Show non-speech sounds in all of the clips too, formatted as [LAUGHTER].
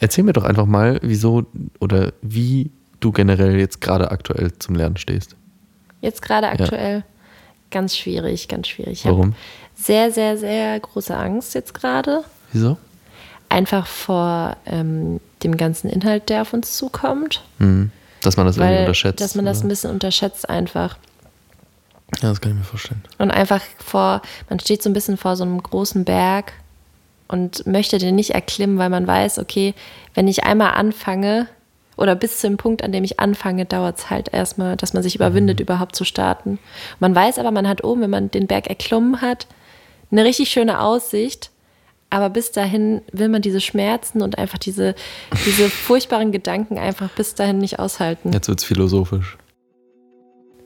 Erzähl mir doch einfach mal, wieso oder wie du generell jetzt gerade aktuell zum Lernen stehst. Jetzt gerade aktuell ja. ganz schwierig, ganz schwierig. Ich Warum? Sehr, sehr, sehr große Angst jetzt gerade. Wieso? Einfach vor ähm, dem ganzen Inhalt, der auf uns zukommt. Mhm. Dass man das Weil, irgendwie unterschätzt. Dass man das oder? ein bisschen unterschätzt einfach. Ja, das kann ich mir vorstellen. Und einfach vor, man steht so ein bisschen vor so einem großen Berg und möchte den nicht erklimmen, weil man weiß, okay, wenn ich einmal anfange oder bis zu dem Punkt, an dem ich anfange, dauert es halt erstmal, dass man sich überwindet, mhm. überhaupt zu starten. Man weiß aber, man hat oben, wenn man den Berg erklommen hat, eine richtig schöne Aussicht. Aber bis dahin will man diese Schmerzen und einfach diese, diese [LAUGHS] furchtbaren Gedanken einfach bis dahin nicht aushalten. Jetzt wird es philosophisch.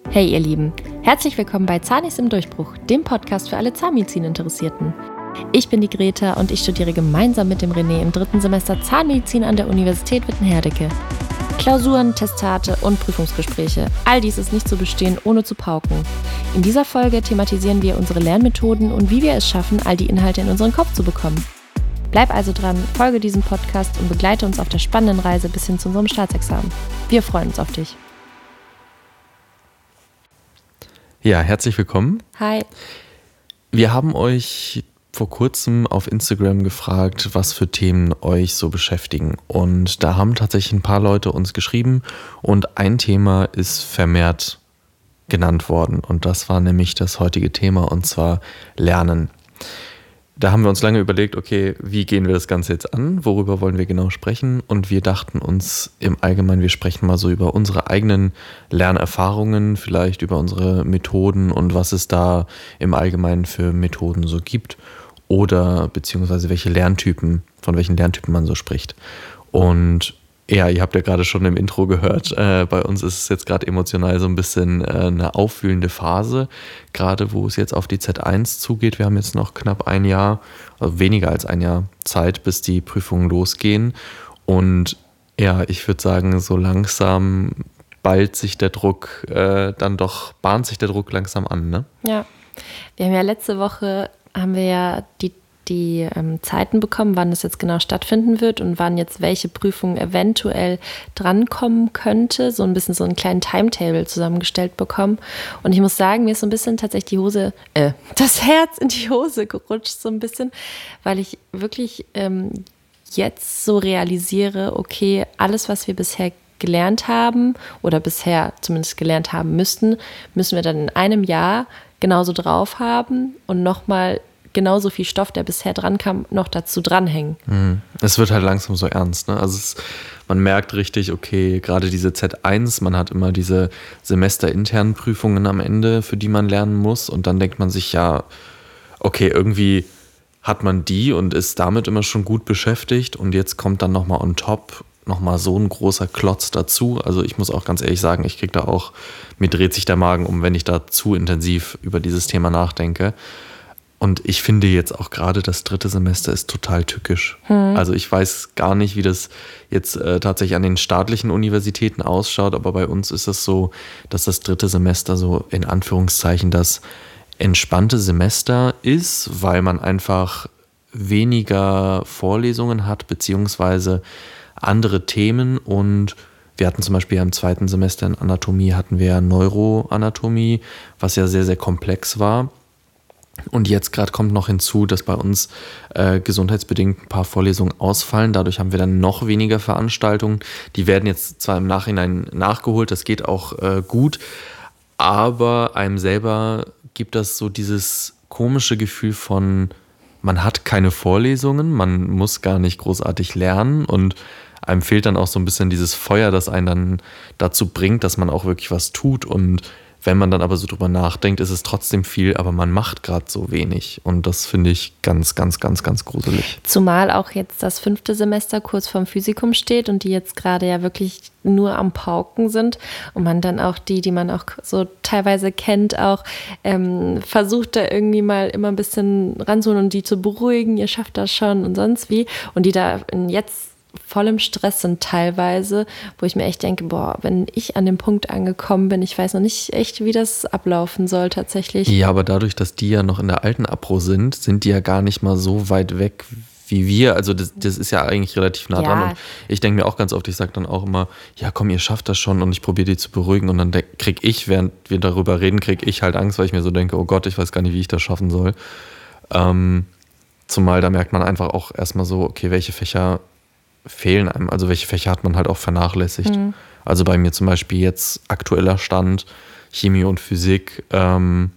Hey ihr Lieben, herzlich willkommen bei Zahnis im Durchbruch, dem Podcast für alle Zahnmedizin-Interessierten. Ich bin die Greta und ich studiere gemeinsam mit dem René im dritten Semester Zahnmedizin an der Universität Wittenherdecke. Klausuren, Testate und Prüfungsgespräche. All dies ist nicht zu bestehen, ohne zu pauken. In dieser Folge thematisieren wir unsere Lernmethoden und wie wir es schaffen, all die Inhalte in unseren Kopf zu bekommen. Bleib also dran, folge diesem Podcast und begleite uns auf der spannenden Reise bis hin zu unserem Staatsexamen. Wir freuen uns auf dich. Ja, herzlich willkommen. Hi. Wir haben euch vor kurzem auf Instagram gefragt, was für Themen euch so beschäftigen. Und da haben tatsächlich ein paar Leute uns geschrieben und ein Thema ist vermehrt genannt worden. Und das war nämlich das heutige Thema und zwar Lernen da haben wir uns lange überlegt, okay, wie gehen wir das Ganze jetzt an? Worüber wollen wir genau sprechen? Und wir dachten uns im Allgemeinen, wir sprechen mal so über unsere eigenen Lernerfahrungen, vielleicht über unsere Methoden und was es da im Allgemeinen für Methoden so gibt oder beziehungsweise welche Lerntypen, von welchen Lerntypen man so spricht. Und ja, ihr habt ja gerade schon im Intro gehört, äh, bei uns ist es jetzt gerade emotional so ein bisschen äh, eine aufwühlende Phase, gerade wo es jetzt auf die Z1 zugeht. Wir haben jetzt noch knapp ein Jahr, also weniger als ein Jahr Zeit, bis die Prüfungen losgehen. Und ja, ich würde sagen, so langsam ballt sich der Druck, äh, dann doch bahnt sich der Druck langsam an, ne? Ja. Wir haben ja letzte Woche haben wir ja die die ähm, Zeiten bekommen, wann es jetzt genau stattfinden wird und wann jetzt welche Prüfung eventuell drankommen könnte. So ein bisschen so einen kleinen Timetable zusammengestellt bekommen. Und ich muss sagen, mir ist so ein bisschen tatsächlich die Hose, äh, das Herz in die Hose gerutscht, so ein bisschen, weil ich wirklich ähm, jetzt so realisiere, okay, alles, was wir bisher gelernt haben oder bisher zumindest gelernt haben müssten, müssen wir dann in einem Jahr genauso drauf haben und nochmal genauso viel Stoff, der bisher dran kam, noch dazu dranhängen. Mhm. Es wird halt langsam so ernst. Ne? Also es, man merkt richtig, okay, gerade diese Z1, man hat immer diese semesterinternen Prüfungen am Ende, für die man lernen muss. Und dann denkt man sich ja, okay, irgendwie hat man die und ist damit immer schon gut beschäftigt. Und jetzt kommt dann nochmal on top nochmal so ein großer Klotz dazu. Also ich muss auch ganz ehrlich sagen, ich kriege da auch, mir dreht sich der Magen um, wenn ich da zu intensiv über dieses Thema nachdenke. Und ich finde jetzt auch gerade das dritte Semester ist total tückisch. Hm. Also ich weiß gar nicht, wie das jetzt äh, tatsächlich an den staatlichen Universitäten ausschaut, aber bei uns ist es so, dass das dritte Semester so in Anführungszeichen das entspannte Semester ist, weil man einfach weniger Vorlesungen hat, beziehungsweise andere Themen und wir hatten zum Beispiel im zweiten Semester in Anatomie hatten wir Neuroanatomie, was ja sehr, sehr komplex war. Und jetzt gerade kommt noch hinzu, dass bei uns äh, gesundheitsbedingt ein paar Vorlesungen ausfallen. Dadurch haben wir dann noch weniger Veranstaltungen. Die werden jetzt zwar im Nachhinein nachgeholt, das geht auch äh, gut, aber einem selber gibt das so dieses komische Gefühl von, man hat keine Vorlesungen, man muss gar nicht großartig lernen und einem fehlt dann auch so ein bisschen dieses Feuer, das einen dann dazu bringt, dass man auch wirklich was tut und wenn man dann aber so drüber nachdenkt, ist es trotzdem viel, aber man macht gerade so wenig. Und das finde ich ganz, ganz, ganz, ganz gruselig. Zumal auch jetzt das fünfte Semester kurz vorm Physikum steht und die jetzt gerade ja wirklich nur am Pauken sind und man dann auch die, die man auch so teilweise kennt, auch ähm, versucht da irgendwie mal immer ein bisschen ranzuholen und die zu beruhigen, ihr schafft das schon und sonst wie. Und die da jetzt voll im Stress sind teilweise, wo ich mir echt denke, boah, wenn ich an dem Punkt angekommen bin, ich weiß noch nicht echt, wie das ablaufen soll tatsächlich. Ja, aber dadurch, dass die ja noch in der alten Apro sind, sind die ja gar nicht mal so weit weg, wie wir, also das, das ist ja eigentlich relativ nah Ja. dran. Und ich denke mir auch ganz oft, ich sage dann auch immer, ja komm, ihr schafft das schon und ich probiere die zu beruhigen und dann denk- krieg ich, während wir darüber reden, krieg ich halt Angst, weil ich mir so denke, oh Gott, ich weiß gar nicht, wie ich das schaffen soll. Ähm, zumal da merkt man einfach auch erstmal so, okay, welche Fächer fehlen einem, also welche Fächer hat man halt auch vernachlässigt. Also bei mir zum Beispiel jetzt aktueller Stand, Chemie und Physik, ähm,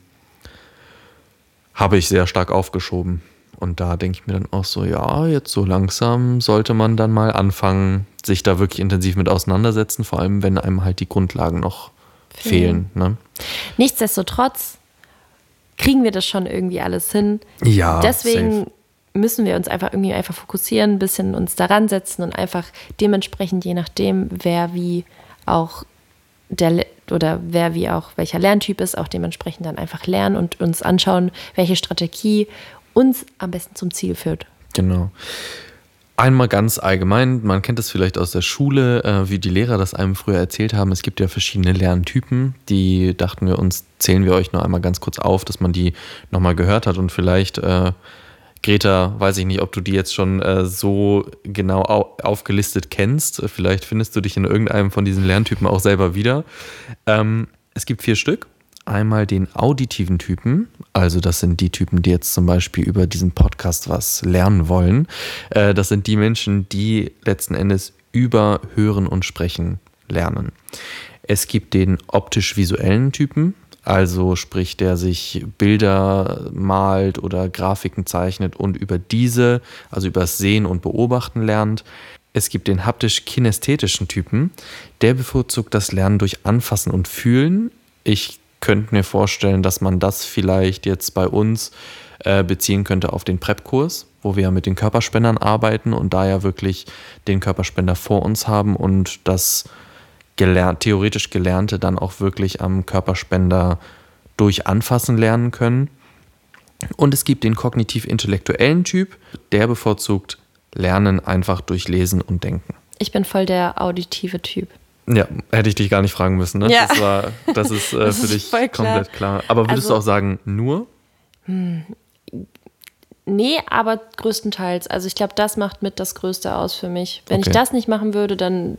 habe ich sehr stark aufgeschoben. Und da denke ich mir dann auch so, ja, jetzt so langsam sollte man dann mal anfangen, sich da wirklich intensiv mit auseinandersetzen, vor allem wenn einem halt die Grundlagen noch fehlen. ne? Nichtsdestotrotz kriegen wir das schon irgendwie alles hin. Ja, Deswegen safe. Müssen wir uns einfach irgendwie einfach fokussieren, ein bisschen uns daran setzen und einfach dementsprechend, je nachdem, wer wie auch der oder wer wie auch welcher Lerntyp ist, auch dementsprechend dann einfach lernen und uns anschauen, welche Strategie uns am besten zum Ziel führt. Genau. Einmal ganz allgemein, man kennt es vielleicht aus der Schule, äh, wie die Lehrer das einem früher erzählt haben. Es gibt ja verschiedene Lerntypen. Die dachten wir uns, zählen wir euch nur einmal ganz kurz auf, dass man die nochmal gehört hat. Und vielleicht, äh, Greta, weiß ich nicht, ob du die jetzt schon äh, so genau au aufgelistet kennst. Vielleicht findest du dich in irgendeinem von diesen Lerntypen auch selber wieder. Ähm, es gibt vier Stück. Einmal den auditiven Typen, also das sind die Typen, die jetzt zum Beispiel über diesen Podcast was lernen wollen. Äh, das sind die Menschen, die letzten Endes über Hören und Sprechen lernen. Es gibt den optisch-visuellen Typen, also sprich, der sich Bilder malt oder Grafiken zeichnet und über diese, also über das Sehen und Beobachten lernt. Es gibt den haptisch-kinästhetischen Typen, der bevorzugt das Lernen durch Anfassen und Fühlen. Ich könnte mir vorstellen, dass man das vielleicht jetzt bei uns äh, beziehen könnte auf den PrEP-Kurs, wo wir ja mit den Körperspendern arbeiten und da ja wirklich den Körperspender vor uns haben und das gelernt, theoretisch Gelernte dann auch wirklich am Körperspender durch Anfassen lernen können. Und es gibt den kognitiv-intellektuellen Typ, der bevorzugt Lernen einfach durch Lesen und Denken. Ich bin voll der auditive Typ. Ja, hätte ich dich gar nicht fragen müssen. Ne? Ja. Das, war, das ist äh, [LAUGHS] Das für ist dich voll klar. komplett klar. Aber würdest Also- du auch sagen, nur? Nee, aber größtenteils. Also ich glaube, das macht mit das Größte aus für mich. Wenn Okay. ich das nicht machen würde, dann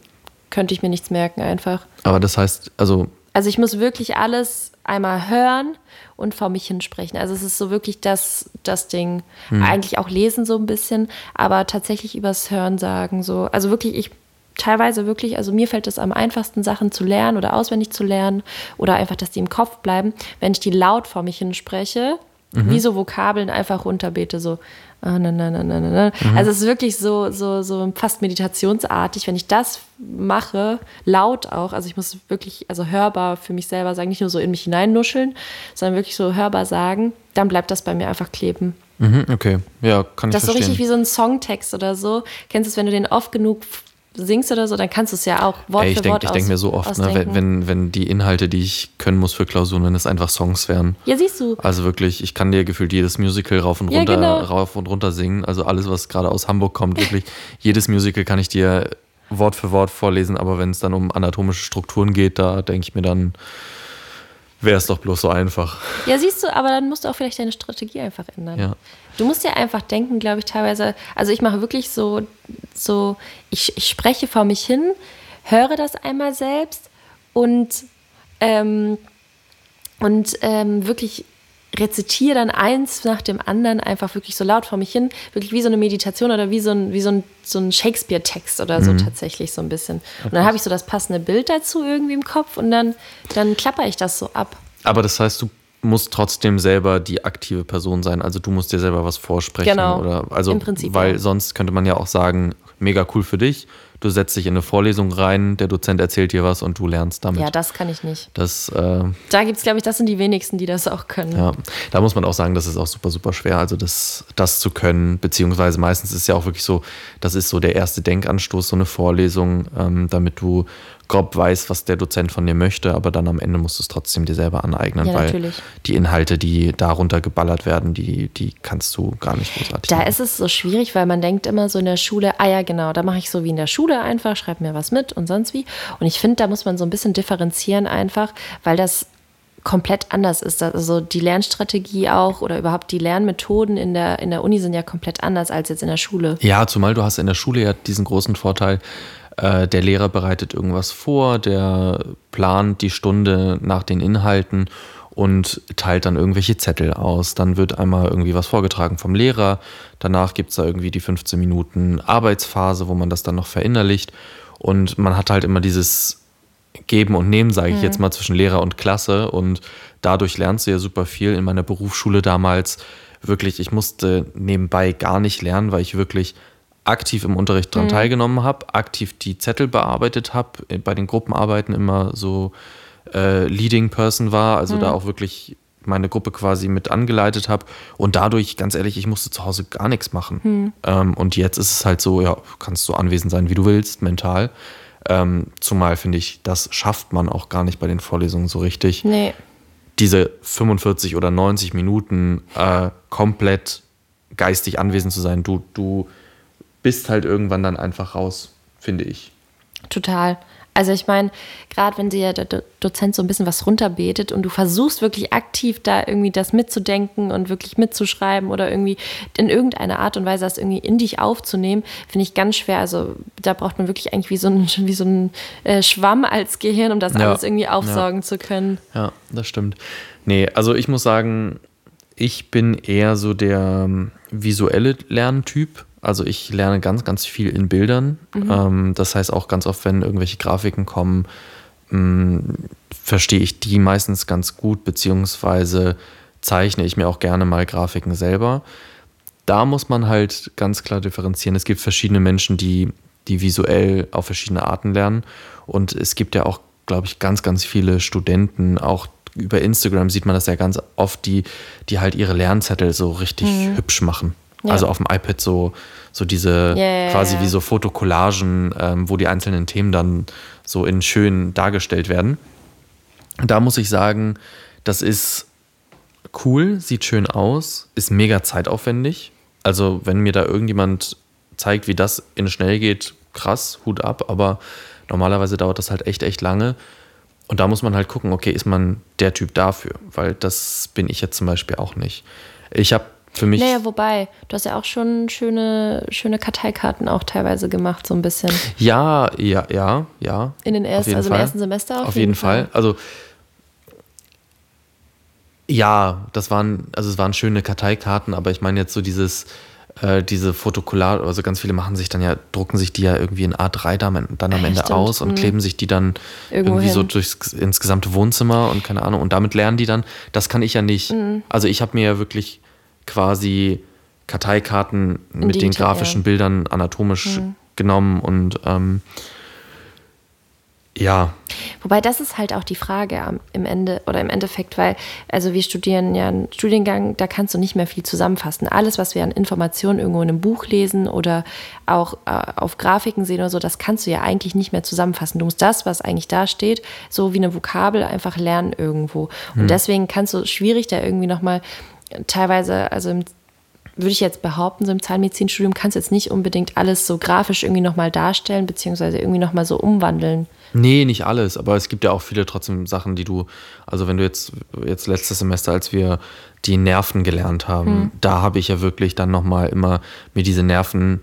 könnte ich mir nichts merken einfach. Aber das heißt, also, Also ich muss wirklich alles einmal hören und vor mich hinsprechen. Also es ist so wirklich das, das Ding. Eigentlich auch lesen so ein bisschen, aber tatsächlich übers Hören sagen so. Also wirklich, ich teilweise wirklich, also mir fällt es am einfachsten, Sachen zu lernen oder auswendig zu lernen oder einfach, dass die im Kopf bleiben, wenn ich die laut vor mich hinspreche, wie so Vokabeln einfach runterbete, so na, na, na, na, na, na. Also es ist wirklich so, so, so fast meditationsartig, wenn ich das mache, laut auch, also ich muss wirklich, also hörbar für mich selber sagen, nicht nur so in mich hineinnuscheln, sondern wirklich so hörbar sagen, dann bleibt das bei mir einfach kleben. mhm, okay, ja, kann ich Das ist so richtig wie so ein Songtext oder so. Kennst du es, wenn du den oft genug singst oder so, dann kannst du es ja auch Wort Ey, ich für denke Wort ich denk aus- mir so oft, ne, wenn, wenn, wenn die Inhalte, die ich können muss für Klausuren, wenn es einfach Songs wären. Ja, siehst du. Also wirklich, ich kann dir gefühlt jedes Musical rauf und Ja, runter, genau. rauf und runter singen. Also alles, was gerade aus Hamburg kommt, wirklich. [LAUGHS] jedes Musical kann ich dir Wort für Wort vorlesen, aber wenn es dann um anatomische Strukturen geht, da denke ich mir dann, wäre es doch bloß so einfach. Ja, siehst du, aber dann musst du auch vielleicht deine Strategie einfach ändern. Ja. Du musst ja einfach denken, glaube ich, teilweise. Also ich mache wirklich so, so ich, ich spreche vor mich hin, höre das einmal selbst und, ähm, und ähm, wirklich rezitiere dann eins nach dem anderen einfach wirklich so laut vor mich hin, wirklich wie so eine Meditation oder wie so ein, wie so ein, so ein Shakespeare-Text oder so tatsächlich so ein bisschen. Und dann habe ich so das passende Bild dazu irgendwie im Kopf und dann, dann klapper ich das so ab. Aber das heißt, du musst trotzdem selber die aktive Person sein. Also du musst dir selber was vorsprechen. Genau. Oder, also, Im Prinzip, weil ja. sonst könnte man ja auch sagen, mega cool für dich. Du setzt dich in eine Vorlesung rein, der Dozent erzählt dir was und du lernst damit. Ja, das kann ich nicht. das äh, Da gibt es, glaube ich, das sind die wenigsten, die das auch können. Ja, da muss man auch sagen, das ist auch super, super schwer, also das, das zu können, beziehungsweise meistens ist ja auch wirklich so, das ist so der erste Denkanstoß, so eine Vorlesung, ähm, damit du grob weißt, was der Dozent von dir möchte, aber dann am Ende musst du es trotzdem dir selber aneignen, Ja, weil natürlich. die Inhalte, die darunter geballert werden, die, die kannst du gar nicht großartig Da machen. ist es so schwierig, weil man denkt immer so in der Schule, ah ja, genau, da mache ich so wie in der Schule einfach, schreibe mir was mit und sonst wie. Und ich finde, da muss man so ein bisschen differenzieren einfach, weil das komplett anders ist. Also die Lernstrategie auch oder überhaupt die Lernmethoden in der, in der Uni sind ja komplett anders als jetzt in der Schule. Ja, zumal du hast in der Schule ja diesen großen Vorteil, äh, der Lehrer bereitet irgendwas vor, der plant die Stunde nach den Inhalten und teilt dann irgendwelche Zettel aus. Dann wird einmal irgendwie was vorgetragen vom Lehrer. Danach gibt es da irgendwie die 15 Minuten Arbeitsphase, wo man das dann noch verinnerlicht. Und man hat halt immer dieses Geben und Nehmen, sage ich mhm. jetzt mal, zwischen Lehrer und Klasse. Und dadurch lernst du ja super viel. In meiner Berufsschule damals wirklich, ich musste nebenbei gar nicht lernen, weil ich wirklich aktiv im Unterricht daran mhm. teilgenommen habe, aktiv die Zettel bearbeitet habe, bei den Gruppenarbeiten immer so äh, Leading Person war, also mhm. da auch wirklich meine Gruppe quasi mit angeleitet habe und dadurch, ganz ehrlich, ich musste zu Hause gar nichts machen. Mhm. Ähm, und jetzt ist es halt so, ja, kannst du anwesend sein, wie du willst, mental. Ähm, zumal finde ich, das schafft man auch gar nicht bei den Vorlesungen so richtig. Nee. Diese 45 oder 90 Minuten äh, komplett geistig anwesend zu sein, du, du bist halt irgendwann dann einfach raus, finde ich. Total. Also ich meine, gerade wenn dir der Dozent so ein bisschen was runterbetet und du versuchst wirklich aktiv da irgendwie das mitzudenken und wirklich mitzuschreiben oder irgendwie in irgendeiner Art und Weise das irgendwie in dich aufzunehmen, finde ich ganz schwer. Also da braucht man wirklich eigentlich wie so ein, [LAUGHS] wie so ein äh, Schwamm als Gehirn, um das ja. alles irgendwie aufsaugen ja. zu können. Ja, das stimmt. Nee, also ich muss sagen, ich bin eher so der ähm, visuelle Lerntyp. Also ich lerne ganz, ganz viel in Bildern. Mhm. Ähm, das heißt auch ganz oft, wenn irgendwelche Grafiken kommen, mh, mm, verstehe ich die meistens ganz gut, beziehungsweise zeichne ich mir auch gerne mal Grafiken selber. Da muss man halt ganz klar differenzieren. Es gibt verschiedene Menschen, die, die visuell auf verschiedene Arten lernen. Und es gibt ja auch, glaube ich, ganz, ganz viele Studenten, auch über Instagram sieht man das ja ganz oft, die, die halt ihre Lernzettel so richtig mhm. hübsch machen. Ja. Also auf dem iPad so, so diese yeah, quasi yeah. wie so Fotokollagen, ähm, wo die einzelnen Themen dann so in schön dargestellt werden. Da muss ich sagen, das ist cool, sieht schön aus, ist mega zeitaufwendig. Also, wenn mir da irgendjemand zeigt, wie das in schnell geht, krass, Hut ab, aber normalerweise dauert das halt echt, echt lange. Und da muss man halt gucken, okay, ist man der Typ dafür? Weil das bin ich jetzt zum Beispiel auch nicht. Ich habe für mich. Naja, wobei, du hast ja auch schon schöne, schöne Karteikarten auch teilweise gemacht, so ein bisschen. Ja, ja, ja, ja. In den ersten, also im ersten Semester auf, auf jeden, jeden Fall. Fall. Also ja, das waren, also es waren schöne Karteikarten, aber ich meine jetzt so dieses, äh, diese Fotokollar, also ganz viele machen sich dann ja, drucken sich die ja irgendwie in A3 dann, dann am Ende Stimmt. aus und mhm. kleben sich die dann Irgendwo irgendwie hin. so durchs, ins gesamte Wohnzimmer und keine Ahnung und damit lernen die dann. Das kann ich ja nicht. Mhm. Also ich habe mir ja wirklich quasi Karteikarten mit Detail, den grafischen ja. Bildern anatomisch mhm. genommen und ähm, ja. Wobei das ist halt auch die Frage im Ende oder im Endeffekt, weil also wir studieren ja einen Studiengang, da kannst du nicht mehr viel zusammenfassen. Alles, was wir an Informationen irgendwo in einem Buch lesen oder auch äh, auf Grafiken sehen oder so, das kannst du ja eigentlich nicht mehr zusammenfassen. Du musst das, was eigentlich da steht, so wie eine Vokabel einfach lernen irgendwo. Und hm. deswegen kannst du schwierig da irgendwie nochmal teilweise, also im, würde ich jetzt behaupten, so im Zahnmedizinstudium kannst du jetzt nicht unbedingt alles so grafisch irgendwie nochmal darstellen, beziehungsweise irgendwie nochmal so umwandeln. Nee, nicht alles, aber es gibt ja auch viele trotzdem Sachen, die du, also wenn du jetzt, jetzt letztes Semester, als wir die Nerven gelernt haben, hm. da habe ich ja wirklich dann nochmal immer mir diese Nerven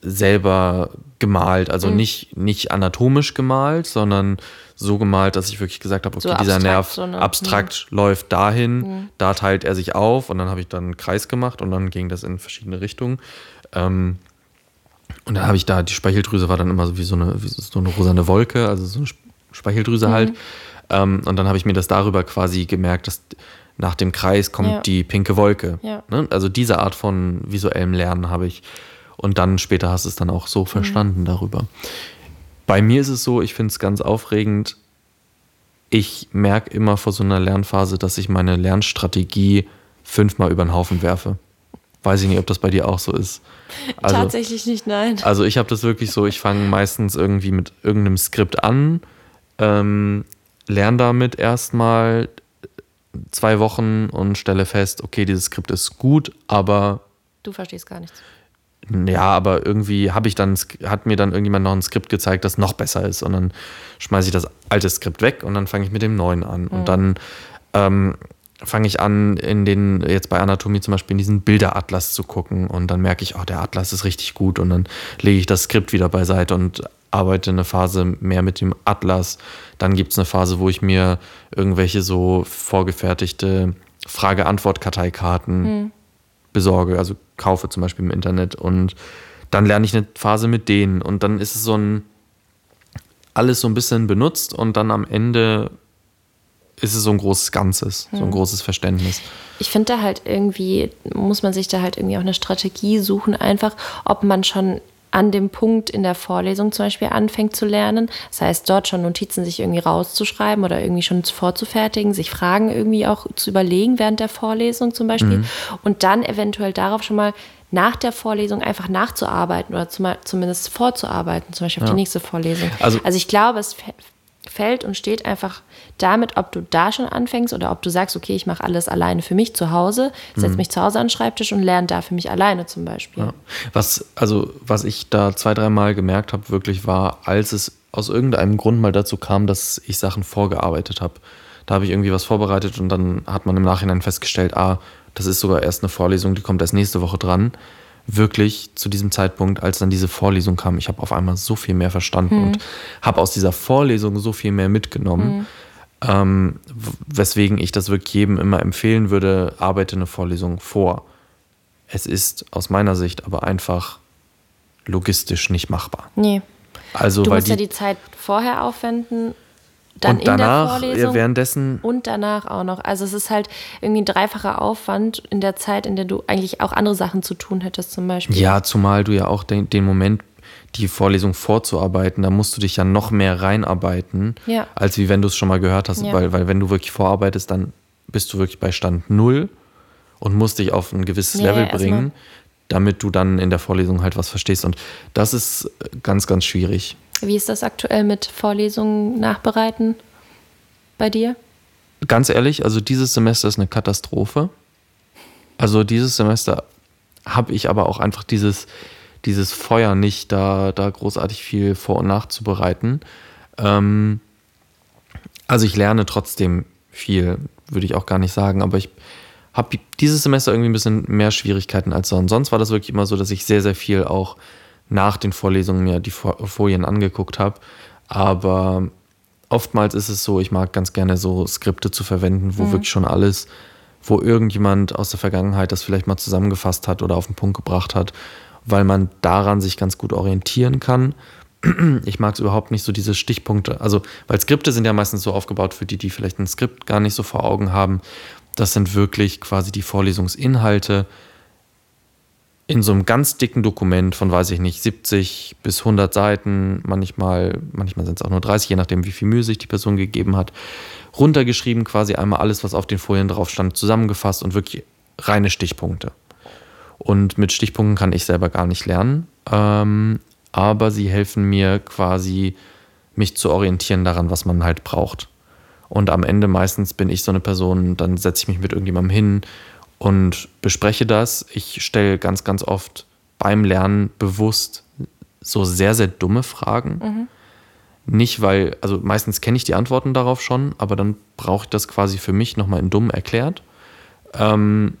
selber gemalt. Also mhm. nicht, nicht anatomisch gemalt, sondern so gemalt, dass ich wirklich gesagt habe, okay, so dieser Nerv so ne? abstrakt mhm. läuft dahin, mhm. da teilt er sich auf und dann habe ich dann einen Kreis gemacht und dann ging das in verschiedene Richtungen. Ähm, und dann habe ich da, die Speicheldrüse war dann immer so wie so eine, wie so eine rosane Wolke, also so eine Speicheldrüse halt. Mhm. Ähm, und dann habe ich mir das darüber quasi gemerkt, dass nach dem Kreis kommt ja. die pinke Wolke. Ja. Ne? Also diese Art von visuellem Lernen habe ich und dann später hast du es dann auch so mhm. verstanden mhm. darüber. Bei mir ist es so, ich finde es ganz aufregend. Ich merke immer vor so einer Lernphase, dass ich meine Lernstrategie fünfmal über den Haufen werfe. Weiß ich nicht, ob das bei dir auch so ist. Also, Tatsächlich nicht, nein. Also ich habe das wirklich so, ich fange meistens irgendwie mit irgendeinem Skript an, ähm, lerne damit erstmal zwei Wochen und stelle fest, okay, dieses Skript ist gut, aber... Du verstehst gar nichts ja, aber irgendwie habe ich dann, hat mir dann irgendjemand noch ein Skript gezeigt, das noch besser ist. Und dann schmeiße ich das alte Skript weg und dann fange ich mit dem neuen an. Mhm. Und dann ähm, fange ich an, in den, jetzt bei Anatomie zum Beispiel, in diesen Bilderatlas zu gucken und dann merke ich, oh, der Atlas ist richtig gut und dann lege ich das Skript wieder beiseite und arbeite eine Phase mehr mit dem Atlas. Dann gibt es eine Phase, wo ich mir irgendwelche so vorgefertigte Frage-Antwort-Karteikarten hm. Besorge, also kaufe zum Beispiel im Internet und dann lerne ich eine Phase mit denen und dann ist es so ein alles so ein bisschen benutzt und dann am Ende ist es so ein großes Ganzes, so ein hm. großes Verständnis. Ich finde da halt irgendwie, muss man sich da halt irgendwie auch eine Strategie suchen, einfach, ob man schon an dem Punkt in der Vorlesung zum Beispiel anfängt zu lernen. Das heißt, dort schon Notizen sich irgendwie rauszuschreiben oder irgendwie schon vorzufertigen, sich Fragen irgendwie auch zu überlegen während der Vorlesung zum Beispiel. Mhm. Und dann eventuell darauf schon mal nach der Vorlesung einfach nachzuarbeiten oder zum, zumindest vorzuarbeiten, zum Beispiel auf ja. die nächste Vorlesung. Also, also ich glaube, es fällt und steht einfach damit, ob du da schon anfängst oder ob du sagst, okay, ich mache alles alleine für mich zu Hause, setze mhm. mich zu Hause an den Schreibtisch und lerne da für mich alleine zum Beispiel. Ja. Was, also, was ich da zwei, dreimal gemerkt habe, wirklich war, als es aus irgendeinem Grund mal dazu kam, dass ich Sachen vorgearbeitet habe. Da habe ich irgendwie was vorbereitet und dann hat man im Nachhinein festgestellt, ah, das ist sogar erst eine Vorlesung, die kommt erst nächste Woche dran wirklich zu diesem Zeitpunkt, als dann diese Vorlesung kam, ich habe auf einmal so viel mehr verstanden mhm. und habe aus dieser Vorlesung so viel mehr mitgenommen. Mhm. Ähm, weswegen ich das wirklich jedem immer empfehlen würde, arbeite eine Vorlesung vor. Es ist aus meiner Sicht aber einfach logistisch nicht machbar. Nee. Also, du musst die, ja die Zeit vorher aufwenden dann und danach, in der Vorlesung währenddessen und danach auch noch. Also es ist halt irgendwie ein dreifacher Aufwand in der Zeit, in der du eigentlich auch andere Sachen zu tun hättest zum Beispiel. Ja, zumal du ja auch den, den Moment, die Vorlesung vorzuarbeiten, da musst du dich ja noch mehr reinarbeiten, ja. als wie wenn du es schon mal gehört hast. Ja. Weil, weil wenn du wirklich vorarbeitest, dann bist du wirklich bei Stand Null und musst dich auf ein gewisses ja, Level bringen, damit du dann in der Vorlesung halt was verstehst. Und das ist ganz, ganz schwierig. Wie ist das aktuell mit Vorlesungen nachbereiten bei dir? Ganz ehrlich, also dieses Semester ist eine Katastrophe. Also dieses Semester habe ich aber auch einfach dieses, dieses Feuer nicht, da, da großartig viel vor- und nachzubereiten. Ähm, also ich lerne trotzdem viel, würde ich auch gar nicht sagen, aber ich habe dieses Semester irgendwie ein bisschen mehr Schwierigkeiten als sonst. Sonst war das wirklich immer so, dass ich sehr, sehr viel auch nach den Vorlesungen mir die Folien angeguckt habe. Aber oftmals ist es so, ich mag ganz gerne so Skripte zu verwenden, wo mhm. wirklich schon alles, wo irgendjemand aus der Vergangenheit das vielleicht mal zusammengefasst hat oder auf den Punkt gebracht hat, weil man daran sich ganz gut orientieren kann. Ich mag es überhaupt nicht so diese Stichpunkte. Also, weil Skripte sind ja meistens so aufgebaut für die, die vielleicht ein Skript gar nicht so vor Augen haben. Das sind wirklich quasi die Vorlesungsinhalte, in so einem ganz dicken Dokument von, weiß ich nicht, 70 bis 100 Seiten, manchmal, manchmal sind es auch nur 30, je nachdem, wie viel Mühe sich die Person gegeben hat, runtergeschrieben, quasi einmal alles, was auf den Folien drauf stand, zusammengefasst und wirklich reine Stichpunkte. Und mit Stichpunkten kann ich selber gar nicht lernen, ähm, aber sie helfen mir quasi, mich zu orientieren daran, was man halt braucht. Und am Ende meistens bin ich so eine Person, dann setze ich mich mit irgendjemandem hin und bespreche das. Ich stelle ganz, ganz oft beim Lernen bewusst so sehr, sehr dumme Fragen. Mhm. Nicht, weil, also meistens kenne ich die Antworten darauf schon, aber dann brauche ich das quasi für mich nochmal in dumm erklärt, ähm,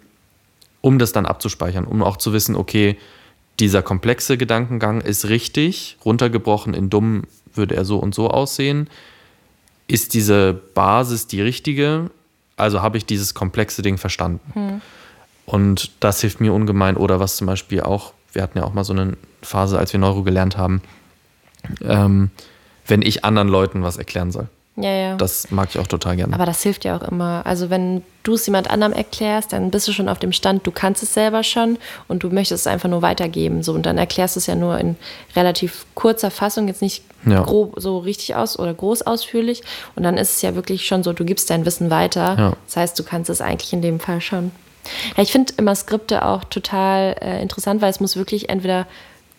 um das dann abzuspeichern, um auch zu wissen, okay, dieser komplexe Gedankengang ist richtig, runtergebrochen in dumm würde er so und so aussehen. Ist diese Basis die richtige? Also habe ich dieses komplexe Ding verstanden. Hm. Und das hilft mir ungemein. Oder was zum Beispiel auch, wir hatten ja auch mal so eine Phase, als wir Neuro gelernt haben, ähm, wenn ich anderen Leuten was erklären soll. Ja, ja. Das mag ich auch total gerne. Aber das hilft ja auch immer. Also wenn du es jemand anderem erklärst, dann bist du schon auf dem Stand, du kannst es selber schon und du möchtest es einfach nur weitergeben. So, und dann erklärst du es ja nur in relativ kurzer Fassung, jetzt nicht ja. grob so richtig aus oder groß ausführlich. Und dann ist es ja wirklich schon so, du gibst dein Wissen weiter. Ja. Das heißt, du kannst es eigentlich in dem Fall schon. Ja, ich finde immer Skripte auch total äh, interessant, weil es muss wirklich entweder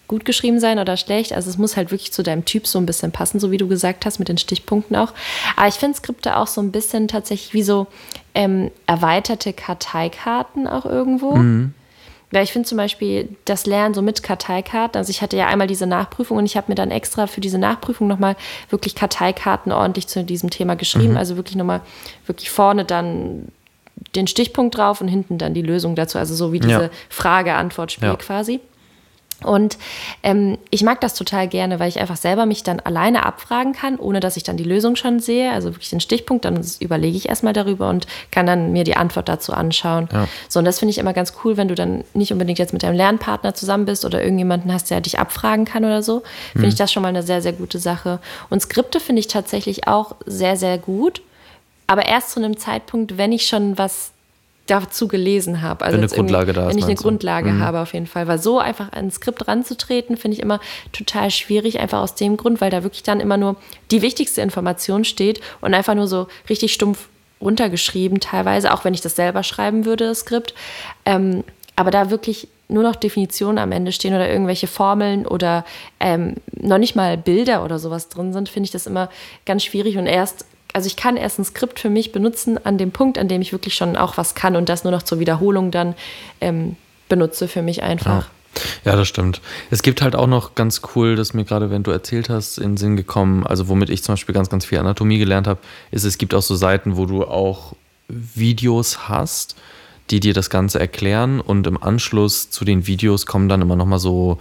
gut geschrieben sein oder schlecht. Also es muss halt wirklich zu deinem Typ so ein bisschen passen, so wie du gesagt hast, mit den Stichpunkten auch. Aber ich finde Skripte auch so ein bisschen tatsächlich wie so ähm, erweiterte Karteikarten auch irgendwo. Mhm. Weil ich finde zum Beispiel das Lernen so mit Karteikarten, also ich hatte ja einmal diese Nachprüfung und ich habe mir dann extra für diese Nachprüfung nochmal wirklich Karteikarten ordentlich zu diesem Thema geschrieben. Mhm. Also wirklich nochmal, wirklich vorne dann den Stichpunkt drauf und hinten dann die Lösung dazu. Also so wie diese ja. Frage-Antwort-Spiel ja. quasi. Und ähm, ich mag das total gerne, weil ich einfach selber mich dann alleine abfragen kann, ohne dass ich dann die Lösung schon sehe. Also wirklich den Stichpunkt, dann überlege ich erstmal darüber und kann dann mir die Antwort dazu anschauen. Ja. So, und das finde ich immer ganz cool, wenn du dann nicht unbedingt jetzt mit deinem Lernpartner zusammen bist oder irgendjemanden hast, der dich abfragen kann oder so. Finde mhm. ich das schon mal eine sehr, sehr gute Sache. Und Skripte finde ich tatsächlich auch sehr, sehr gut. Aber erst zu einem Zeitpunkt, wenn ich schon was dazu gelesen habe. Also wenn eine Grundlage da ist. Wenn ich eine Grundlage mhm. habe, auf jeden Fall. Weil so einfach ein Skript ranzutreten, finde ich immer total schwierig, einfach aus dem Grund, weil da wirklich dann immer nur die wichtigste Information steht und einfach nur so richtig stumpf runtergeschrieben, teilweise, auch wenn ich das selber schreiben würde, das Skript. Ähm, aber da wirklich nur noch Definitionen am Ende stehen oder irgendwelche Formeln oder ähm, noch nicht mal Bilder oder sowas drin sind, finde ich das immer ganz schwierig. Und erst also ich kann erst ein Skript für mich benutzen an dem Punkt, an dem ich wirklich schon auch was kann und das nur noch zur Wiederholung dann ähm, benutze für mich einfach. Ja. Ja, das stimmt. Es gibt halt auch noch ganz cool, dass mir gerade, wenn du erzählt hast, in den Sinn gekommen, also womit ich zum Beispiel ganz, ganz viel Anatomie gelernt habe, ist, es gibt auch so Seiten, wo du auch Videos hast, die dir das Ganze erklären und im Anschluss zu den Videos kommen dann immer nochmal so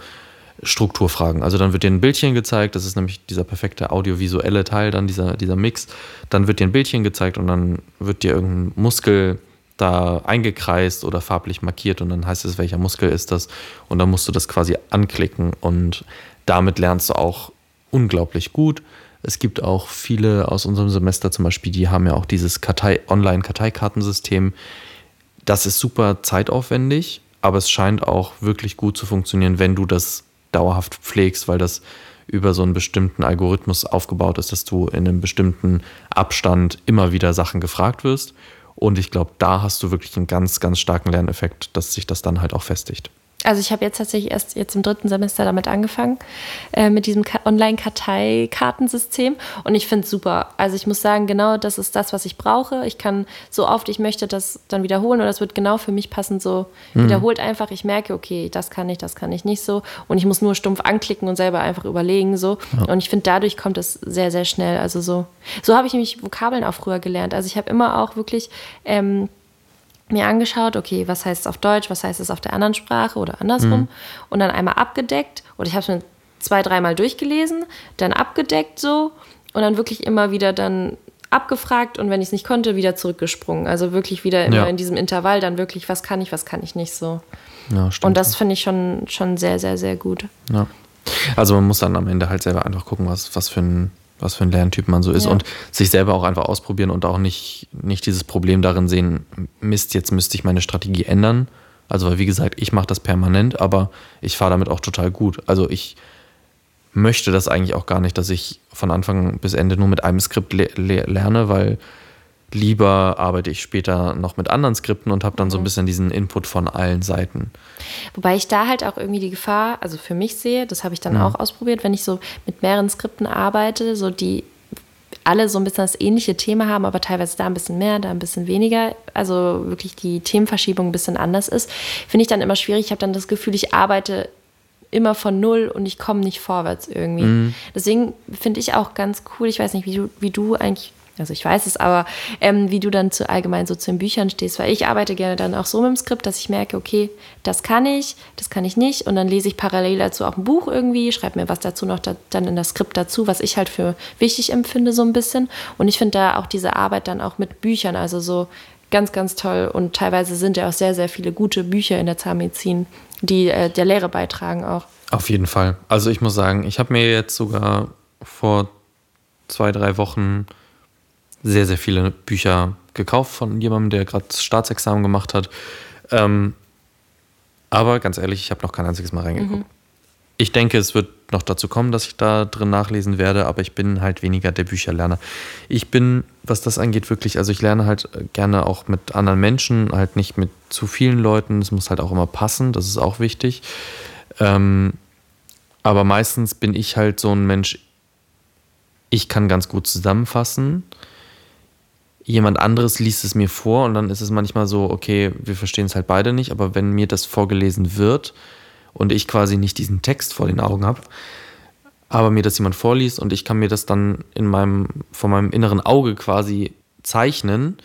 Strukturfragen. Also dann wird dir ein Bildchen gezeigt, das ist nämlich dieser perfekte audiovisuelle Teil, dann dieser, dieser Mix. Dann wird dir ein Bildchen gezeigt und dann wird dir irgendein Muskel da eingekreist oder farblich markiert und dann heißt es, welcher Muskel ist das. Und dann musst du das quasi anklicken und damit lernst du auch unglaublich gut. Es gibt auch viele aus unserem Semester zum Beispiel, die haben ja auch dieses Kartei, Online-Karteikartensystem. Das ist super zeitaufwendig, aber es scheint auch wirklich gut zu funktionieren, wenn du das dauerhaft pflegst, weil das über so einen bestimmten Algorithmus aufgebaut ist, dass du in einem bestimmten Abstand immer wieder Sachen gefragt wirst. Und ich glaube, da hast du wirklich einen ganz, ganz starken Lerneffekt, dass sich das dann halt auch festigt. Also ich habe jetzt tatsächlich erst jetzt im dritten Semester damit angefangen, äh, mit diesem Online-Karteikartensystem. Und ich finde es super. Also ich muss sagen, genau das ist das, was ich brauche. Ich kann so oft ich möchte das dann wiederholen und das wird genau für mich passend so mhm. wiederholt einfach. Ich merke, okay, das kann ich, das kann ich nicht so. Und ich muss nur stumpf anklicken und selber einfach überlegen so. Ja. Und ich finde, dadurch kommt es sehr, sehr schnell. Also so, so habe ich nämlich Vokabeln auch früher gelernt. Also ich habe immer auch wirklich ähm, mir angeschaut, okay, was heißt es auf Deutsch, was heißt es auf der anderen Sprache oder andersrum. Mhm. Und dann einmal abgedeckt. Oder ich habe es mir zwei, dreimal durchgelesen, dann abgedeckt so und dann wirklich immer wieder dann abgefragt und wenn ich es nicht konnte, wieder zurückgesprungen. Also wirklich wieder immer ja. in diesem Intervall dann wirklich, was kann ich, was kann ich nicht so. Ja, und das finde ich schon, schon sehr, sehr, sehr gut. Ja. Also man muss dann am Ende halt selber einfach gucken, was, was für ein was für ein Lerntyp man so ist ja. und sich selber auch einfach ausprobieren und auch nicht, nicht dieses Problem darin sehen, Mist, jetzt müsste ich meine Strategie ändern. Also, weil wie gesagt, ich mache das permanent, aber ich fahre damit auch total gut. Also ich möchte das eigentlich auch gar nicht, dass ich von Anfang bis Ende nur mit einem Skript le lerne, weil Lieber arbeite ich später noch mit anderen Skripten und habe dann so ein mhm. bisschen diesen Input von allen Seiten. Wobei ich da halt auch irgendwie die Gefahr, also für mich sehe, das habe ich dann ja. auch ausprobiert, wenn ich so mit mehreren Skripten arbeite, so die alle so ein bisschen das ähnliche Thema haben, aber teilweise da ein bisschen mehr, da ein bisschen weniger, also wirklich die Themenverschiebung ein bisschen anders ist, finde ich dann immer schwierig. Ich habe dann das Gefühl, ich arbeite immer von null und ich komme nicht vorwärts irgendwie. Mhm. Deswegen finde ich auch ganz cool, ich weiß nicht, wie du, wie du eigentlich also ich weiß es, aber ähm, wie du dann zu allgemein so zu den Büchern stehst, weil ich arbeite gerne dann auch so mit dem Skript, dass ich merke, okay, das kann ich, das kann ich nicht und dann lese ich parallel dazu auch ein Buch irgendwie, schreibe mir was dazu noch da, dann in das Skript dazu, was ich halt für wichtig empfinde so ein bisschen und ich finde da auch diese Arbeit dann auch mit Büchern, also so ganz, ganz toll und teilweise sind ja auch sehr, sehr viele gute Bücher in der Zahnmedizin, die äh, der Lehre beitragen auch. Auf jeden Fall. Also ich muss sagen, ich habe mir jetzt sogar vor zwei, drei Wochen sehr, sehr viele Bücher gekauft von jemandem, der gerade das Staatsexamen gemacht hat. Ähm, aber ganz ehrlich, ich habe noch kein einziges Mal reingeguckt. Mhm. Ich denke, es wird noch dazu kommen, dass ich da drin nachlesen werde, aber ich bin halt weniger der Bücherlerner. Ich bin, was das angeht, wirklich, also ich lerne halt gerne auch mit anderen Menschen, halt nicht mit zu vielen Leuten. Es muss halt auch immer passen, das ist auch wichtig. Ähm, aber meistens bin ich halt so ein Mensch, ich kann ganz gut zusammenfassen jemand anderes liest es mir vor und dann ist es manchmal so, okay, wir verstehen es halt beide nicht, aber wenn mir das vorgelesen wird und ich quasi nicht diesen Text vor den Augen habe, aber mir das jemand vorliest und ich kann mir das dann in meinem, vor meinem inneren Auge quasi zeichnen,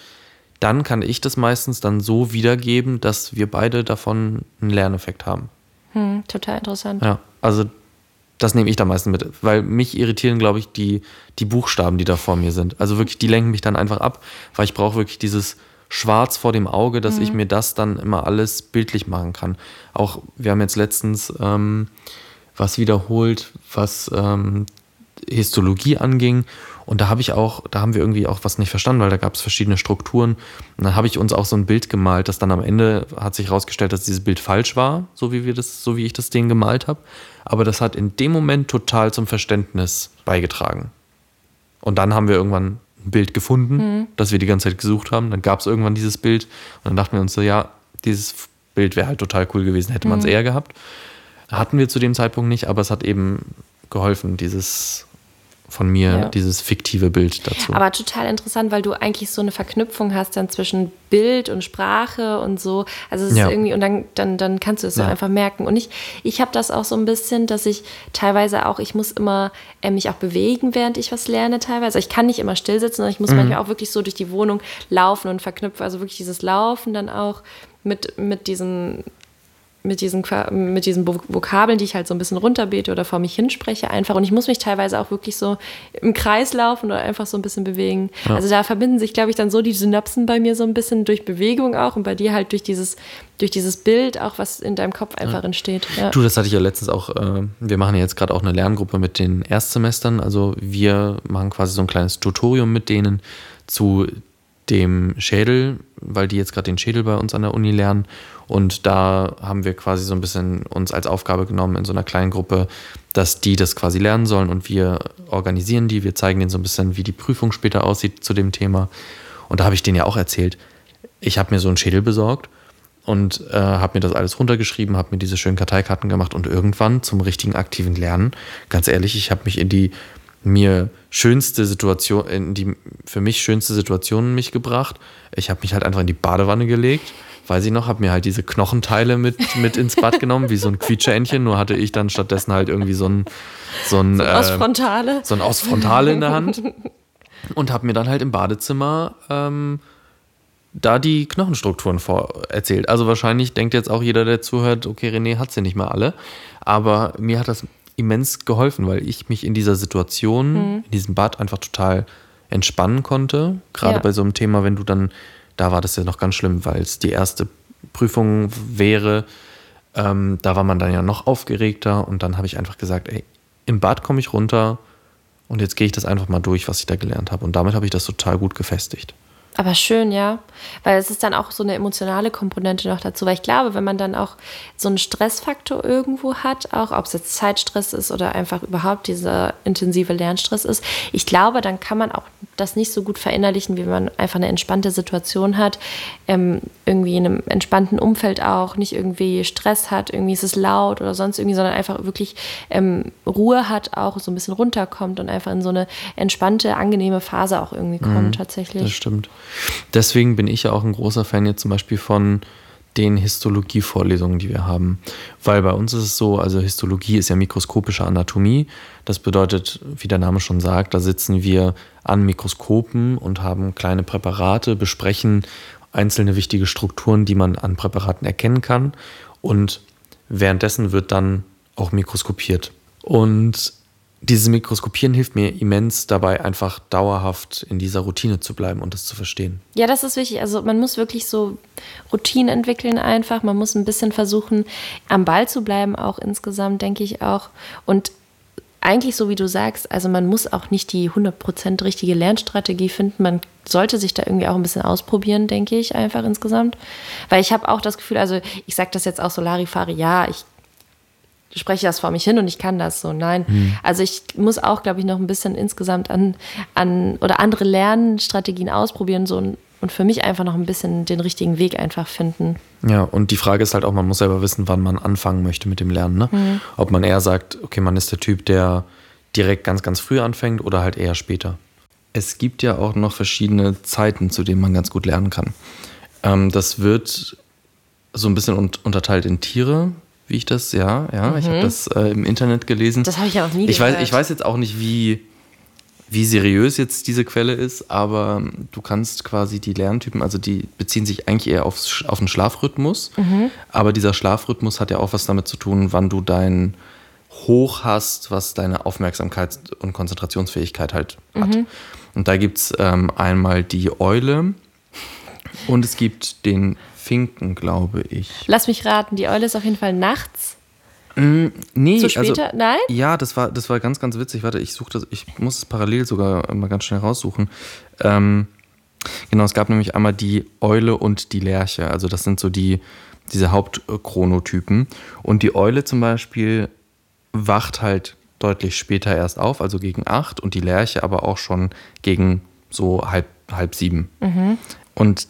dann kann ich das meistens dann so wiedergeben, dass wir beide davon einen Lerneffekt haben. Hm, total interessant. Ja, also das nehme ich da meistens mit, weil mich irritieren, glaube ich, die, die Buchstaben, die da vor mir sind. Also wirklich, die lenken mich dann einfach ab, weil ich brauche wirklich dieses Schwarz vor dem Auge, dass mhm. ich mir das dann immer alles bildlich machen kann. Auch wir haben jetzt letztens ähm, was wiederholt, was ähm, Histologie anging. Und da habe ich auch, da haben wir irgendwie auch was nicht verstanden, weil da gab es verschiedene Strukturen. Und dann habe ich uns auch so ein Bild gemalt, das dann am Ende hat sich herausgestellt, dass dieses Bild falsch war, so wie wir das, so wie ich das denen gemalt habe. Aber das hat in dem Moment total zum Verständnis beigetragen. Und dann haben wir irgendwann ein Bild gefunden, mhm. das wir die ganze Zeit gesucht haben. Dann gab es irgendwann dieses Bild und dann dachten wir uns so, ja, dieses Bild wäre halt total cool gewesen, hätte man es mhm. eher gehabt. Hatten wir zu dem Zeitpunkt nicht, aber es hat eben geholfen, dieses von mir ja. dieses fiktive Bild dazu. Aber total interessant, weil du eigentlich so eine Verknüpfung hast dann zwischen Bild und Sprache und so. Also es ist ja. irgendwie, und dann, dann, dann kannst du es ja. so einfach merken. Und ich, ich habe das auch so ein bisschen, dass ich teilweise auch, ich muss immer äh, mich auch bewegen, während ich was lerne teilweise. Ich kann nicht immer still sitzen, sondern ich muss mhm. manchmal auch wirklich so durch die Wohnung laufen und verknüpfen. Also wirklich dieses Laufen dann auch mit, mit diesen mit diesen, mit diesen Vokabeln, die ich halt so ein bisschen runterbete oder vor mich hinspreche einfach. Und ich muss mich teilweise auch wirklich so im Kreis laufen oder einfach so ein bisschen bewegen. Ja. Also da verbinden sich, glaube ich, dann so die Synapsen bei mir so ein bisschen durch Bewegung auch und bei dir halt durch dieses, durch dieses Bild auch, was in deinem Kopf einfach ja. entsteht. Ja. Du, das hatte ich ja letztens auch, äh, wir machen ja jetzt gerade auch eine Lerngruppe mit den Erstsemestern. Also wir machen quasi so ein kleines Tutorium mit denen zu dem Schädel, weil die jetzt gerade den Schädel bei uns an der Uni lernen und da haben wir quasi so ein bisschen uns als Aufgabe genommen in so einer kleinen Gruppe, dass die das quasi lernen sollen und wir organisieren die. Wir zeigen denen so ein bisschen, wie die Prüfung später aussieht zu dem Thema. Und da habe ich denen ja auch erzählt, ich habe mir so einen Schädel besorgt und äh, habe mir das alles runtergeschrieben, habe mir diese schönen Karteikarten gemacht und irgendwann zum richtigen aktiven Lernen, ganz ehrlich, ich habe mich in die mir schönste Situation, in die für mich schönste Situation mich gebracht. Ich habe mich halt einfach in die Badewanne gelegt weiß ich noch, habe mir halt diese Knochenteile mit, mit ins Bad genommen, wie so ein Quietscheentchen. Nur hatte ich dann stattdessen halt irgendwie so ein, so ein, so ein Ausfrontale. Äh, so ein Ausfrontale in der Hand. [LAUGHS] Und habe mir dann halt im Badezimmer ähm, da die Knochenstrukturen vor erzählt. Also wahrscheinlich denkt jetzt auch jeder, der zuhört, okay, René hat sie nicht mal alle. Aber mir hat das immens geholfen, weil ich mich in dieser Situation, mhm. in diesem Bad einfach total entspannen konnte. Gerade ja. bei so einem Thema, wenn du dann da war das ja noch ganz schlimm, weil es die erste Prüfung wäre. Ähm, da war man dann ja noch aufgeregter und dann habe ich einfach gesagt, ey, im Bad komme ich runter und jetzt gehe ich das einfach mal durch, was ich da gelernt habe. Und damit habe ich das total gut gefestigt. Aber schön, ja. Weil es ist dann auch so eine emotionale Komponente noch dazu. Weil ich glaube, wenn man dann auch so einen Stressfaktor irgendwo hat, auch ob es jetzt Zeitstress ist oder einfach überhaupt dieser intensive Lernstress ist, ich glaube, dann kann man auch das nicht so gut verinnerlichen, wie man einfach eine entspannte Situation hat, ähm, irgendwie in einem entspannten Umfeld auch, nicht irgendwie Stress hat, irgendwie ist es laut oder sonst irgendwie, sondern einfach wirklich ähm, Ruhe hat, auch so ein bisschen runterkommt und einfach in so eine entspannte, angenehme Phase auch irgendwie kommt mhm, tatsächlich. Das stimmt. Deswegen bin ich ja auch ein großer Fan jetzt zum Beispiel von den Histologie-Vorlesungen, die wir haben. Weil bei uns ist es so, also Histologie ist ja mikroskopische Anatomie. Das bedeutet, wie der Name schon sagt, da sitzen wir an Mikroskopen und haben kleine Präparate, besprechen einzelne wichtige Strukturen, die man an Präparaten erkennen kann. Und währenddessen wird dann auch mikroskopiert. Und dieses Mikroskopieren hilft mir immens dabei, einfach dauerhaft in dieser Routine zu bleiben und das zu verstehen. Ja, das ist wichtig. Also man muss wirklich so Routinen entwickeln einfach. Man muss ein bisschen versuchen, am Ball zu bleiben, auch insgesamt, denke ich auch. Und eigentlich so wie du sagst, also man muss auch nicht die 100% richtige Lernstrategie finden. Man sollte sich da irgendwie auch ein bisschen ausprobieren, denke ich, einfach insgesamt. Weil ich habe auch das Gefühl, also ich sage das jetzt auch so Larifari, ja, ich spreche das vor mich hin und ich kann das so. Nein. Mhm. Also ich muss auch, glaube ich, noch ein bisschen insgesamt an, an oder andere Lernstrategien ausprobieren so und, und für mich einfach noch ein bisschen den richtigen Weg einfach finden. Ja, und die Frage ist halt auch, man muss selber wissen, wann man anfangen möchte mit dem Lernen. Ne? Mhm. Ob man eher sagt, okay, man ist der Typ, der direkt ganz, ganz früh anfängt oder halt eher später. Es gibt ja auch noch verschiedene Zeiten, zu denen man ganz gut lernen kann. Ähm, das wird so ein bisschen un unterteilt in Tiere, wie ich das, ja, ja, mhm. ich habe das äh, im Internet gelesen. Das habe ich ja auch nie ich gehört. Weiß, ich weiß jetzt auch nicht, wie, wie seriös jetzt diese Quelle ist, aber du kannst quasi die Lerntypen, also die beziehen sich eigentlich eher aufs, auf den Schlafrhythmus, mhm. aber dieser Schlafrhythmus hat ja auch was damit zu tun, wann du dein Hoch hast, was deine Aufmerksamkeit und Konzentrationsfähigkeit halt hat. Mhm. Und da gibt es ähm, einmal die Eule und es gibt den Finken, glaube ich. Lass mich raten, die Eule ist auf jeden Fall nachts. Mm, nee, so also später? Also, Nein? Ja, das war, das war ganz, ganz witzig. Warte, ich suche das, ich muss es parallel sogar mal ganz schnell raussuchen. Ähm, genau, es gab nämlich einmal die Eule und die Lerche. Also das sind so die, diese Hauptchronotypen. Und die Eule zum Beispiel wacht halt deutlich später erst auf, also gegen acht, und die Lerche aber auch schon gegen so halb, halb sieben. Mhm. Und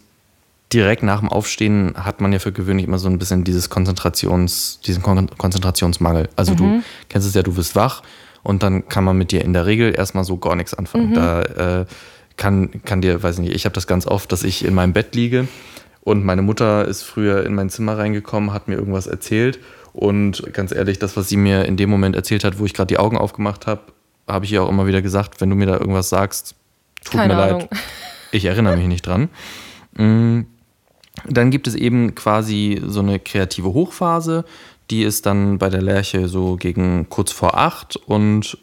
direkt nach dem Aufstehen hat man ja für gewöhnlich immer so ein bisschen dieses Konzentrations, diesen Kon Konzentrationsmangel. Also mhm. du kennst es ja, du wirst wach und dann kann man mit dir in der Regel erstmal so gar nichts anfangen. Mhm. Da äh, kann, kann dir, weiß ich nicht, ich habe das ganz oft, dass ich in meinem Bett liege und meine Mutter ist früher in mein Zimmer reingekommen, hat mir irgendwas erzählt und ganz ehrlich, das, was sie mir in dem Moment erzählt hat, wo ich gerade die Augen aufgemacht habe, habe ich ihr auch immer wieder gesagt, wenn du mir da irgendwas sagst, tut Keine mir Ahnung. leid. Ich erinnere mich nicht dran. Mm, dann gibt es eben quasi so eine kreative Hochphase, die ist dann bei der Lerche so gegen kurz vor acht und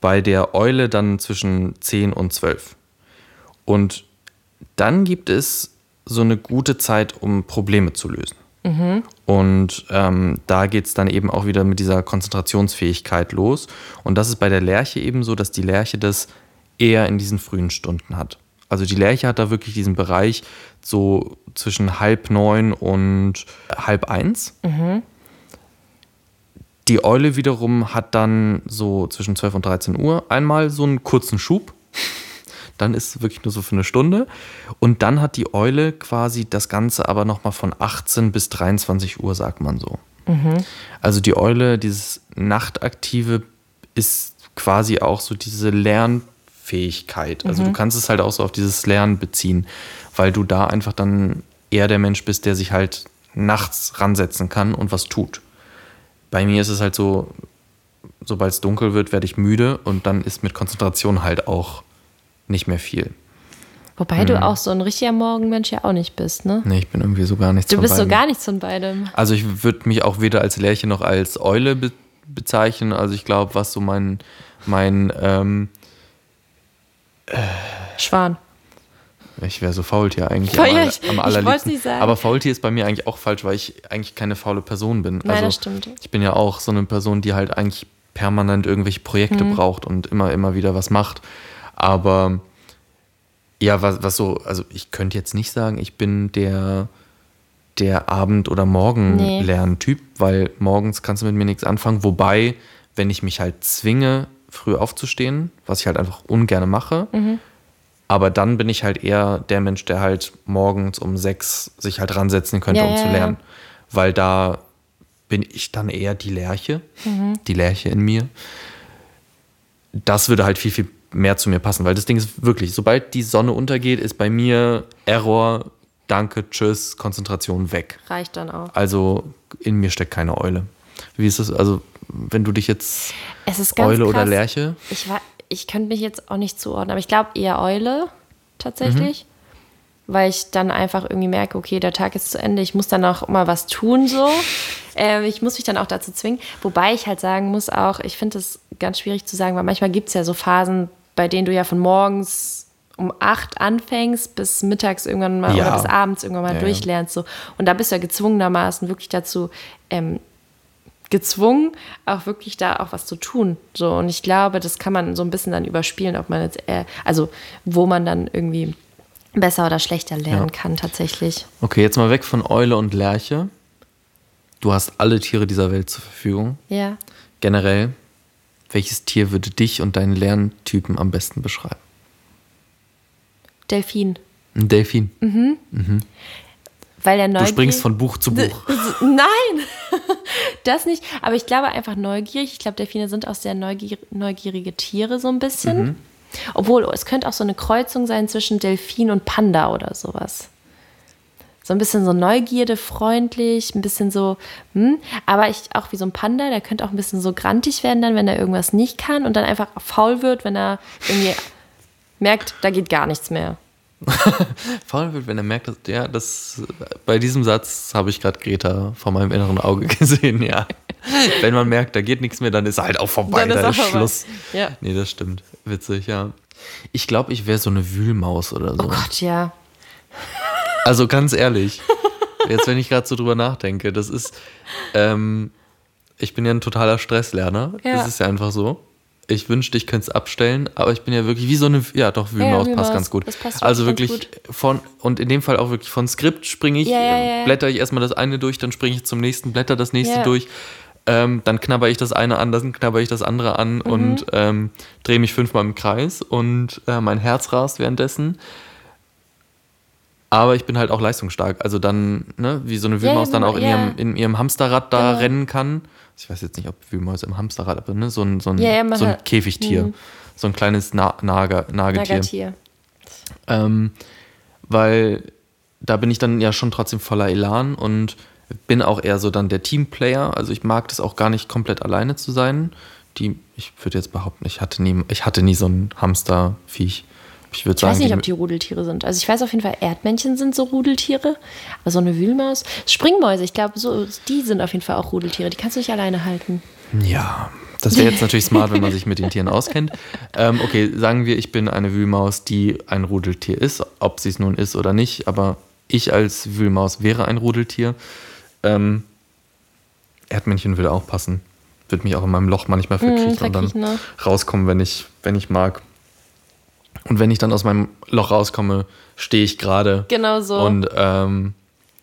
bei der Eule dann zwischen zehn und zwölf. Und dann gibt es so eine gute Zeit, um Probleme zu lösen. Mhm. Und ähm, da geht es dann eben auch wieder mit dieser Konzentrationsfähigkeit los. Und das ist bei der Lerche eben so, dass die Lerche das eher in diesen frühen Stunden hat. Also die Lerche hat da wirklich diesen Bereich so zwischen halb neun und halb eins. Mhm. Die Eule wiederum hat dann so zwischen 12 und 13 Uhr einmal so einen kurzen Schub. Dann ist es wirklich nur so für eine Stunde. Und dann hat die Eule quasi das Ganze aber nochmal von 18 bis 23 Uhr, sagt man so. Mhm. Also die Eule, dieses Nachtaktive, ist quasi auch so diese Lern- Fähigkeit. Also mhm. du kannst es halt auch so auf dieses Lernen beziehen, weil du da einfach dann eher der Mensch bist, der sich halt nachts ransetzen kann und was tut. Bei mir ist es halt so, sobald es dunkel wird, werde ich müde und dann ist mit Konzentration halt auch nicht mehr viel. Wobei hm. du auch so ein richtiger Morgenmensch ja auch nicht bist, ne? Nee, ich bin irgendwie so gar nichts du von beidem. Du bist so gar nichts von beidem. Also ich würde mich auch weder als Lerche noch als Eule be bezeichnen. Also ich glaube, was so mein, mein ähm, Schwan. Ich wäre so Faultier eigentlich Voll, am, aller, am allerliebsten. Nicht sagen. Aber Faultier ist bei mir eigentlich auch falsch, weil ich eigentlich keine faule Person bin. Nein, also, das stimmt. Ich bin ja auch so eine Person, die halt eigentlich permanent irgendwelche Projekte mhm. braucht und immer, immer wieder was macht. Aber ja, was, was so, also ich könnte jetzt nicht sagen, ich bin der, der Abend- oder Morgen-Lerntyp, nee. weil morgens kannst du mit mir nichts anfangen. Wobei, wenn ich mich halt zwinge, früh aufzustehen, was ich halt einfach ungern mache. Mhm. Aber dann bin ich halt eher der Mensch, der halt morgens um sechs sich halt ransetzen könnte, ja, um ja, zu lernen. Ja. Weil da bin ich dann eher die Lerche, mhm. die Lerche in mir. Das würde halt viel, viel mehr zu mir passen, weil das Ding ist wirklich, sobald die Sonne untergeht, ist bei mir Error, Danke, Tschüss, Konzentration weg. Reicht dann auch. Also in mir steckt keine Eule. Wie ist das? Also wenn du dich jetzt Eule krass. oder Lerche? Ich, war, ich könnte mich jetzt auch nicht zuordnen, aber ich glaube eher Eule tatsächlich. Mhm. Weil ich dann einfach irgendwie merke, okay, der Tag ist zu Ende, ich muss dann auch mal was tun, so. [LAUGHS] äh, ich muss mich dann auch dazu zwingen. Wobei ich halt sagen muss auch, ich finde es ganz schwierig zu sagen, weil manchmal gibt es ja so Phasen, bei denen du ja von morgens um acht anfängst, bis mittags irgendwann mal ja. oder bis abends irgendwann mal ja, durchlernst. So. Und da bist du ja gezwungenermaßen wirklich dazu, ähm, gezwungen, auch wirklich da auch was zu tun. So, und ich glaube, das kann man so ein bisschen dann überspielen, ob man jetzt, äh, also wo man dann irgendwie besser oder schlechter lernen ja. kann tatsächlich. Okay, jetzt mal weg von Eule und Lerche. Du hast alle Tiere dieser Welt zur Verfügung. Ja. Generell, welches Tier würde dich und deinen Lerntypen am besten beschreiben? Delfin. Ein Delfin. Mhm. mhm. Weil er neugierig. Du springst von Buch zu Buch. [LAUGHS] Nein, [LAUGHS] das nicht. Aber ich glaube einfach neugierig. Ich glaube, Delfine sind auch sehr neugier neugierige Tiere so ein bisschen. Mhm. Obwohl, es könnte auch so eine Kreuzung sein zwischen Delfin und Panda oder sowas. So ein bisschen so Neugierde, freundlich, ein bisschen so, hm, aber ich auch wie so ein Panda, der könnte auch ein bisschen so grantig werden dann, wenn er irgendwas nicht kann und dann einfach faul wird, wenn er irgendwie merkt, da geht gar nichts mehr. [LAUGHS] faul wird, wenn er merkt, dass, ja, das, bei diesem Satz habe ich gerade Greta vor meinem inneren Auge [LAUGHS] gesehen, ja. wenn man merkt, da geht nichts mehr, dann ist halt auch vorbei, dann ist, dann ist Schluss. Ja. Nee, das stimmt. Witzig, ja. Ich glaube, ich wäre so eine Wühlmaus oder so. Oh Gott, ja. Also ganz ehrlich, jetzt wenn ich gerade so drüber nachdenke, das ist, ähm, ich bin ja ein totaler Stresslerner. Ja. Das ist ja einfach so. Ich wünschte, ich könnte es abstellen, aber ich bin ja wirklich wie so eine, ja doch, Wühlmaus ja, passt ganz gut. Passt also wirklich gut. von, und in dem Fall auch wirklich von Skript springe ich, ja, blätter ich erstmal das eine durch, dann springe ich zum nächsten, blätter das nächste durch. Ähm, dann knabber ich das eine an, dann knabber ich das andere an mhm. und ähm, drehe mich fünfmal im Kreis und äh, mein Herz rast währenddessen. Aber ich bin halt auch leistungsstark. Also dann, ne, wie so eine Wühlmaus ja, dann auch in, ja. ihrem, in ihrem Hamsterrad da genau. rennen kann. Ich weiß jetzt nicht, ob Wühlmäuse im Hamsterrad, aber ne, so ein, so ein, ja, so ein Käfigtier. Mhm. So ein kleines Na Nager, Nagetier. Nagetier. Ähm, weil da bin ich dann ja schon trotzdem voller Elan und bin auch eher so dann der Teamplayer. Also ich mag das auch gar nicht komplett alleine zu sein. Die, ich würde jetzt behaupten, ich hatte nie, ich hatte nie so ein Hamsterviech. Ich, ich sagen, weiß nicht, ob die Rudeltiere sind. Also ich weiß auf jeden Fall, Erdmännchen sind so Rudeltiere. Aber so eine Wühlmaus. Springmäuse, ich glaube, so, die sind auf jeden Fall auch Rudeltiere. Die kannst du nicht alleine halten. Ja, das wäre jetzt natürlich smart, wenn man sich mit den Tieren auskennt. Ähm, okay, sagen wir, ich bin eine Wühlmaus, die ein Rudeltier ist, ob sie es nun ist oder nicht. Aber ich als Wühlmaus wäre ein Rudeltier. Ähm, Erdmännchen würde auch passen. Würde mich auch in meinem Loch manchmal verkriechen, mm, und dann ne? rauskommen, wenn ich, wenn ich mag. Und wenn ich dann aus meinem Loch rauskomme, stehe ich gerade. Genau so. Und ähm,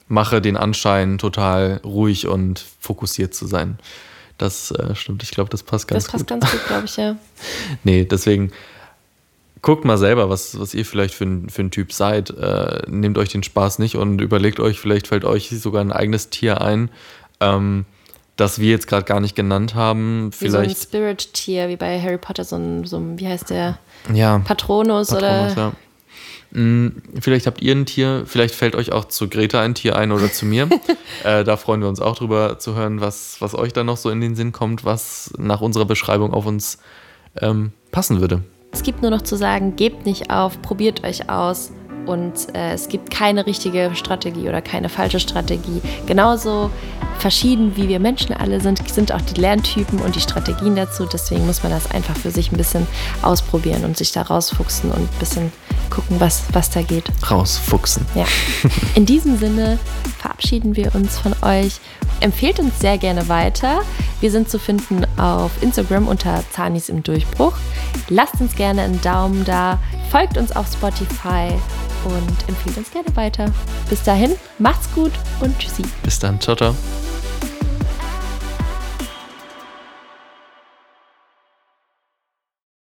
mache den Anschein, total ruhig und fokussiert zu sein. Das äh, stimmt, ich glaube, das passt ganz gut. Das passt gut. ganz gut, glaube ich, ja. [LAUGHS] nee, deswegen guckt mal selber, was, was ihr vielleicht für ein, für ein Typ seid. Äh, nehmt euch den Spaß nicht und überlegt euch, vielleicht fällt euch sogar ein eigenes Tier ein. Ähm, das wir jetzt gerade gar nicht genannt haben. Vielleicht wie so ein Spirit-Tier, wie bei Harry Potter, so ein, so ein wie heißt der? Ja. Patronus, Patronus oder. Ja. Hm, vielleicht habt ihr ein Tier, vielleicht fällt euch auch zu Greta ein Tier ein oder zu mir. [LAUGHS] äh, da freuen wir uns auch drüber zu hören, was, was euch da noch so in den Sinn kommt, was nach unserer Beschreibung auf uns ähm, passen würde. Es gibt nur noch zu sagen, gebt nicht auf, probiert euch aus und äh, es gibt keine richtige Strategie oder keine falsche Strategie. Genauso verschieden wie wir Menschen alle sind, sind auch die Lerntypen und die Strategien dazu. Deswegen muss man das einfach für sich ein bisschen ausprobieren und sich da rausfuchsen und ein bisschen gucken, was, was da geht. Rausfuchsen. Ja. [LAUGHS] In diesem Sinne verabschieden wir uns von euch. Empfehlt uns sehr gerne weiter. Wir sind zu finden auf Instagram unter Zanis im Durchbruch. Lasst uns gerne einen Daumen da, folgt uns auf Spotify und empfehlt uns gerne weiter. Bis dahin, macht's gut und tschüssi. Bis dann, ciao, ciao.